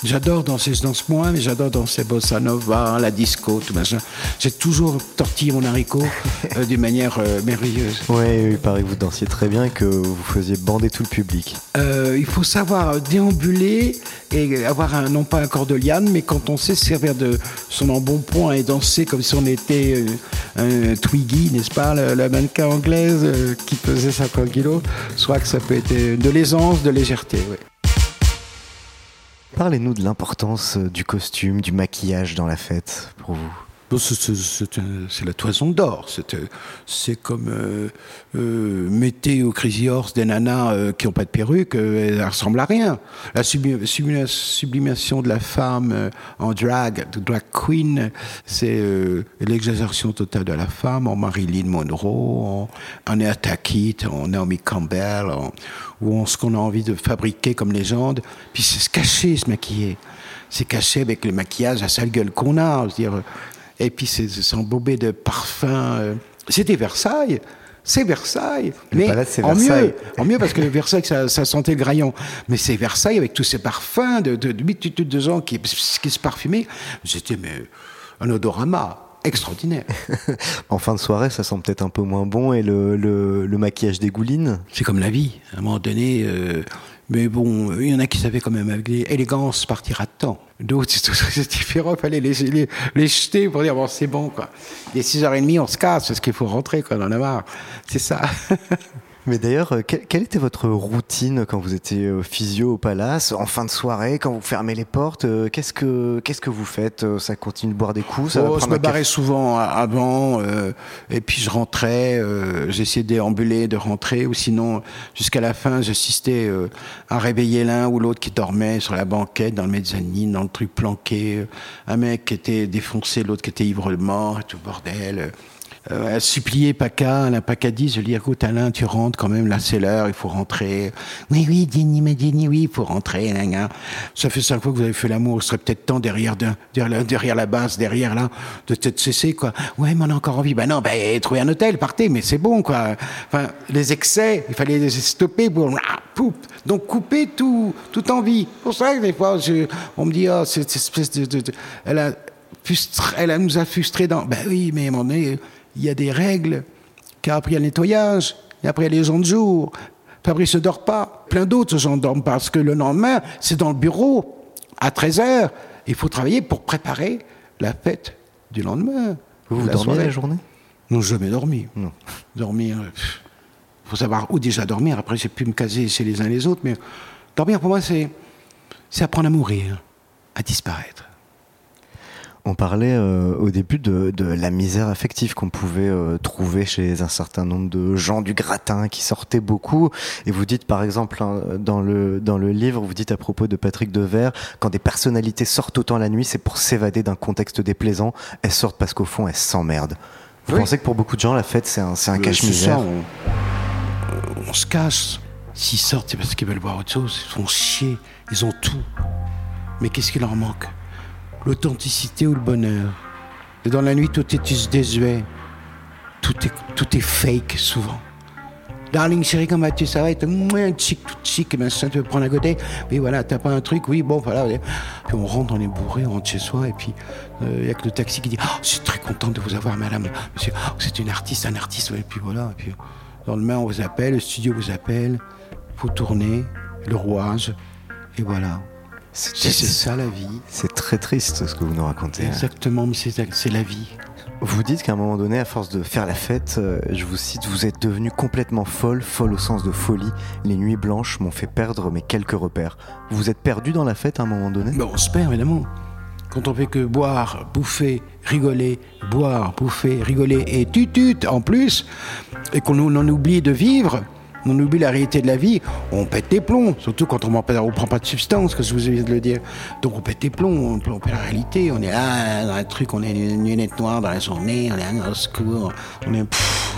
J'adore danser, je danse moins, mais j'adore danser bossa nova, la disco, tout machin. J'ai toujours tortillé mon haricot euh, d'une manière euh, merveilleuse. Oui, il paraît que vous dansiez très bien et que vous faisiez bander tout le public. Euh, il faut savoir déambuler et avoir un, non pas un corps de liane, mais quand on sait servir de son embonpoint et danser comme si on était un Twiggy, n'est-ce pas, la, mannequin anglaise qui pesait 50 kilos, soit que ça peut être de l'aisance, de légèreté. Oui. Parlez-nous de l'importance euh, du costume, du maquillage dans la fête pour vous. C'est la toison d'or. C'est comme euh, euh, mettez au Crazy Horse des nanas euh, qui n'ont pas de perruque, elles ressemblent à rien. La sublimation de la femme en drag, drag queen, c'est l'exagération totale de la femme en Marilyn Monroe, en, en Eartha en Naomi Campbell, ou en ce qu'on a envie de fabriquer comme légende. Puis c'est se cacher, se maquiller. C'est caché avec le maquillage à sale gueule qu'on a. dire, et puis c'est embobé de parfums. Euh, c'était Versailles. C'est Versailles, mais en mieux, en mieux parce que Versailles, ça, sentait le graillon. Mais c'est Versailles avec tous ces parfums de, de, de, de gens qui, qui se parfumaient. C'était mais un odorama extraordinaire. en fin de soirée, ça sent peut-être un peu moins bon et le, le, le maquillage dégouline. C'est comme la vie. À un moment donné, euh, Mais bon, il y en a qui savaient quand même avec élégance partir à temps. D'autres, c'est différent, il fallait les, les, les, jeter pour dire bon, c'est bon, quoi. Il est 6h30, on se casse parce qu'il faut rentrer, quoi, on en a marre. C'est ça. Mais d'ailleurs, euh, quelle, était votre routine quand vous étiez euh, physio au palace, en fin de soirée, quand vous fermez les portes euh, Qu'est-ce que qu'est-ce que vous faites Ça continue de boire des coups ça oh, Je me barrais souvent avant, et puis je rentrais. J'essayais de déambuler, de rentrer, ou sinon, jusqu'à la fin, j'assistais à réveiller l'un ou l'autre qui dormait sur la banquette, dans le mezzanine, dans le truc planqué. Un mec qui était défoncé, l'autre qui était ivre mort, tout bordel euh, supplier Paca, la Paca dit, je lui dis, écoute Alain, tu rentres quand même, là c'est l'heure, il faut rentrer. Oui, oui, Jenny mais Jenny, oui, il faut rentrer. Ça fait cinq fois que vous avez fait l'amour, ce serait peut-être temps derrière, derrière, derrière, la base, derrière là, de peut-être cesser, quoi. Ouais, mais on a encore envie. Ben non, ben, trouvez un hôtel, partez, mais c'est bon, quoi. Enfin, les excès, il fallait les stopper pour, donc couper tout, toute envie. Pour ça que des fois, je, on me dit, oh, cette espèce de, de, elle a, elle nous a frustrés dans, ben oui, mais on est, il y a des règles, car après il y a le nettoyage, et après il y a les gens de jour, ils se dort pas. Plein d'autres gens dorment parce que le lendemain, c'est dans le bureau, à 13h, il faut travailler pour préparer la fête du lendemain. Vous, vous dormez la journée? Non, jamais dormi. Non. Dormir, il faut savoir où déjà dormir. Après, j'ai pu me caser chez les uns les autres, mais dormir pour moi, c'est apprendre à mourir, à disparaître. On parlait euh, au début de, la misère affective qu'on pouvait euh, trouver chez un certain nombre de gens du gratin qui sortaient beaucoup. Et vous dites par exemple hein, dans, le, dans le livre, vous dites à propos de Patrick Devers, quand des personnalités sortent autant la nuit, c'est pour s'évader d'un contexte déplaisant. Elles sortent parce qu'au fond, elles s'emmerdent. Vous pensez que pour beaucoup de gens, la fête, c'est un, un cache-misère on, on, se cache. S'ils sortent, c'est parce qu'ils veulent voir autre chose. Ils font chier. Ils ont tout. Mais qu'est-ce qui leur manque? L'authenticité ou le bonheur. Et dans la nuit, tout est désuet. Tout est, tout est fake souvent. Darling, chérie, comment vas-tu? Ça va? Être moins chic, tout chic, et ça tu veux prendre à côté. Oui, voilà, t'as pas un truc, oui, bon, voilà. Puis on rentre, on est bourré, on rentre chez soi, et puis il euh, y a que le taxi qui dit oh, Je suis très content de vous avoir, madame. Monsieur, oh, c'est une artiste, un artiste, et puis voilà. Et puis dans le main, on vous appelle, le studio vous appelle, faut tourner, le rouage, et voilà. C'est ça la vie. C'est très triste ce que vous nous racontez. Hein. Exactement, mais c'est la vie. Vous dites qu'à un moment donné, à force de faire la fête, euh, je vous cite, vous êtes devenu complètement folle, folle au sens de folie. Les nuits blanches m'ont fait perdre mes quelques repères. Vous vous êtes perdu dans la fête à un moment donné? On se perd évidemment. Quand on fait que boire, bouffer, rigoler, boire, bouffer, rigoler et tutut en plus, et qu'on en oublie de vivre, on oublie la réalité de la vie, on pète des plombs, surtout quand on ne prend pas de substance, que je vous ai de le dire. Donc on pète des plombs, on, pète la réalité, on est là dans un truc, on est une lunette noire dans la journée, on est à secours, on est,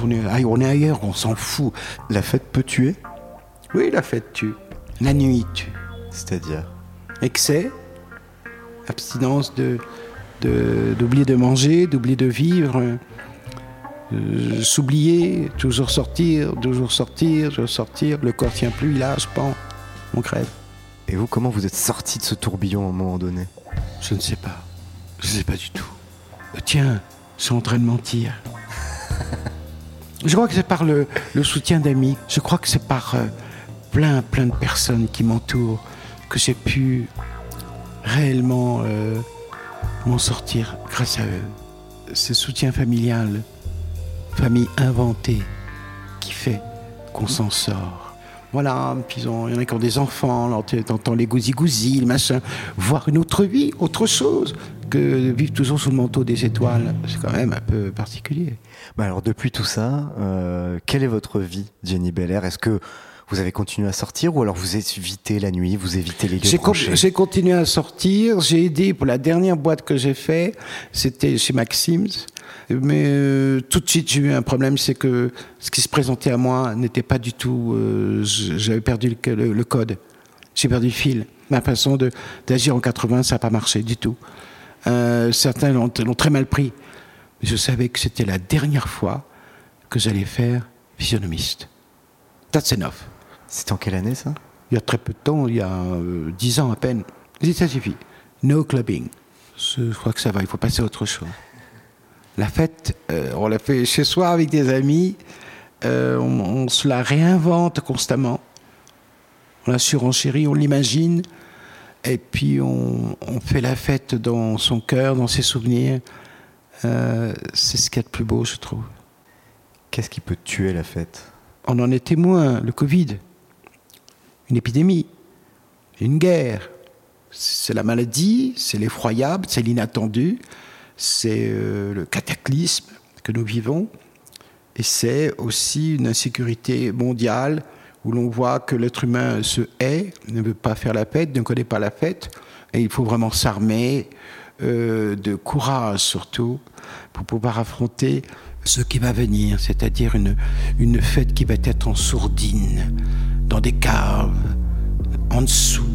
on, est, on est ailleurs, on s'en fout. La fête peut tuer? Oui, la fête tue. La nuit tue. C'est-à-dire? Excès, abstinence de d'oublier de, de manger, d'oublier de vivre, euh, s'oublier, toujours sortir, toujours sortir, toujours sortir, le corps tient plus, il lâche, pan, on crève. Et vous, comment vous êtes sorti de ce tourbillon à un moment donné? Je ne sais pas. Je ne sais pas du tout. Euh, tiens, je suis en train de mentir. je crois que c'est par le, soutien d'amis. Je crois que c'est par euh, plein, plein de personnes qui m'entourent que j'ai pu réellement m'en sortir grâce à eux. Ce soutien familial, famille inventée qui fait qu'on s'en sort. Voilà, puis il y en a qui ont des enfants, t'entends les gousi-gousi, le machin. Voir une autre vie, autre chose que vivre toujours sous le manteau des étoiles. C'est quand même un peu particulier. Bah alors depuis tout ça, euh, quelle est votre vie, Jenny Belair? Est-ce que vous avez continué à sortir ou alors vous évitez la nuit, vous évitez les lieux J'ai continué à sortir. J'ai aidé pour la dernière boîte que j'ai fait, c'était chez Maxim's. Mais euh, tout de suite, j'ai eu un problème, c'est que ce qui se présentait à moi n'était pas du tout. Euh, j'avais perdu le, code. J'ai perdu le fil. Ma façon d'agir en 80, ça n'a pas marché du tout. Euh, certains l'ont très mal pris. Mais je savais que c'était la dernière fois que j'allais faire physionomiste. That's enough. C'était en quelle année ça? Il y a très peu de temps, il y a dix ans à peine. Ça suffit. No clubbing. Je crois que ça va, il faut passer à autre chose. La fête, euh, on la fait chez soi avec des amis, euh, on, se la réinvente constamment. On la surenchérit, on l'imagine, et puis on, fait la fête dans son cœur, dans ses souvenirs. Euh, c'est ce qu'il y a de plus beau, je trouve. Qu'est-ce qui peut tuer la fête? On en est témoin, le Covid, une épidémie, une guerre. C'est la maladie, c'est l'effroyable, c'est l'inattendu, c'est euh, le cataclysme que nous vivons, et c'est aussi une insécurité mondiale où l'on voit que l'être humain se hait, ne veut pas faire la fête, ne connaît pas la fête, et il faut vraiment s'armer euh, de courage surtout pour pouvoir affronter ce qui va venir, c'est-à-dire une, une fête qui va être en sourdine, dans des caves, en dessous,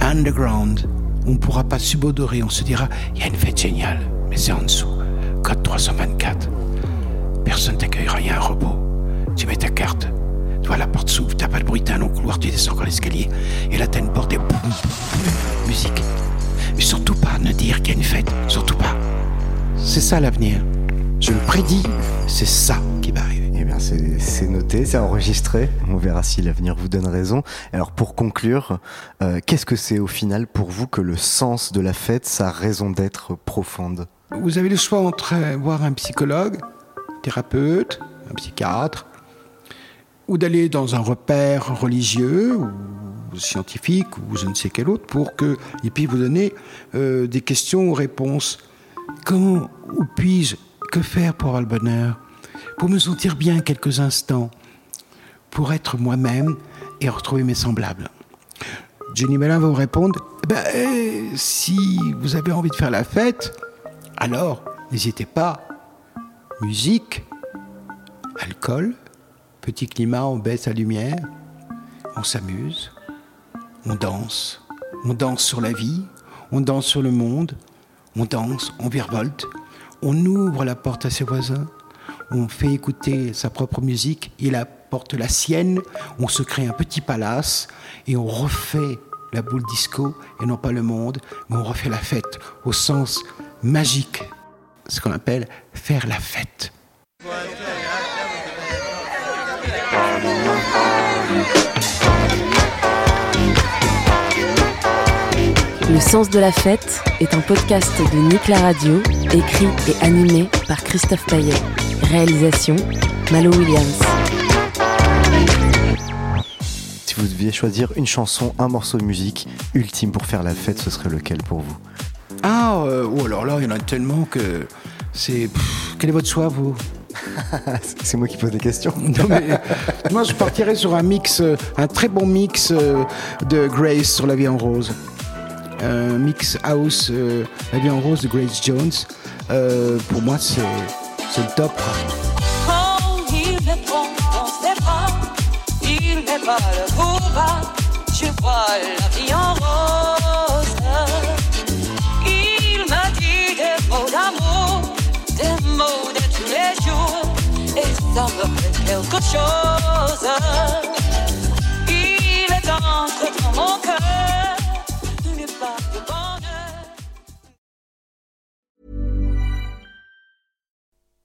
underground. On ne pourra pas subodorer, on se dira, il y a une fête géniale, mais c'est en dessous. Code 324. Personne t'accueillera, il y a un robot. Tu mets ta carte, toi, la porte s'ouvre, t'as pas de bruit, t'as un long couloir, tu descends encore l'escalier, et là t'as une porte et boum, musique. Mais surtout pas ne dire qu'il y a une fête, surtout pas. C'est ça l'avenir. Je le prédis, c'est ça. Eh bien, c'est noté, c'est enregistré. On verra si l'avenir vous donne raison. Alors, pour conclure, euh, qu'est-ce que c'est au final pour vous que le sens de la fête, sa raison d'être profonde? Vous avez le choix entre voir un psychologue, thérapeute, un psychiatre, ou d'aller dans un repère religieux ou scientifique ou je ne sais quel autre pour qu'il puisse vous donner euh, des questions ou réponses. Comment ou puis-je que faire pour avoir le bonheur? Pour me sentir bien quelques instants, pour être moi-même et retrouver mes semblables. Jenny Mellin va vous répondre eh ben, eh, si vous avez envie de faire la fête, alors n'hésitez pas. Musique, alcool, Petit climat, on baisse la lumière, on s'amuse, on danse, on danse sur la vie, on danse sur le monde, on danse, on virevolte, on ouvre la porte à ses voisins, on fait écouter sa propre musique, il apporte la sienne, on se crée un petit palace et on refait la boule disco et non pas le monde, mais on refait la fête au sens magique, ce qu'on appelle faire la fête. Le sens de la fête est un podcast de Nick Radio, écrit et animé par Christophe Paillet. Réalisation Malo Williams. Si vous deviez choisir une chanson, un morceau de musique ultime pour faire la fête, ce serait lequel pour vous? Ah, euh, oh, alors là, il y en a tellement que c'est. Quel est votre choix, vous? C'est moi qui pose des questions. moi, je partirais sur un mix, euh, un très bon mix euh, de Grace sur La vie en rose. Un mix house, La vie en rose de Grace Jones. pour moi, c'est le top. il je vois la vie en rose. Il m'a dit des mots d'amour, des mots et ça me fait quelque chose. Il est entre dans mon cœur, il n'est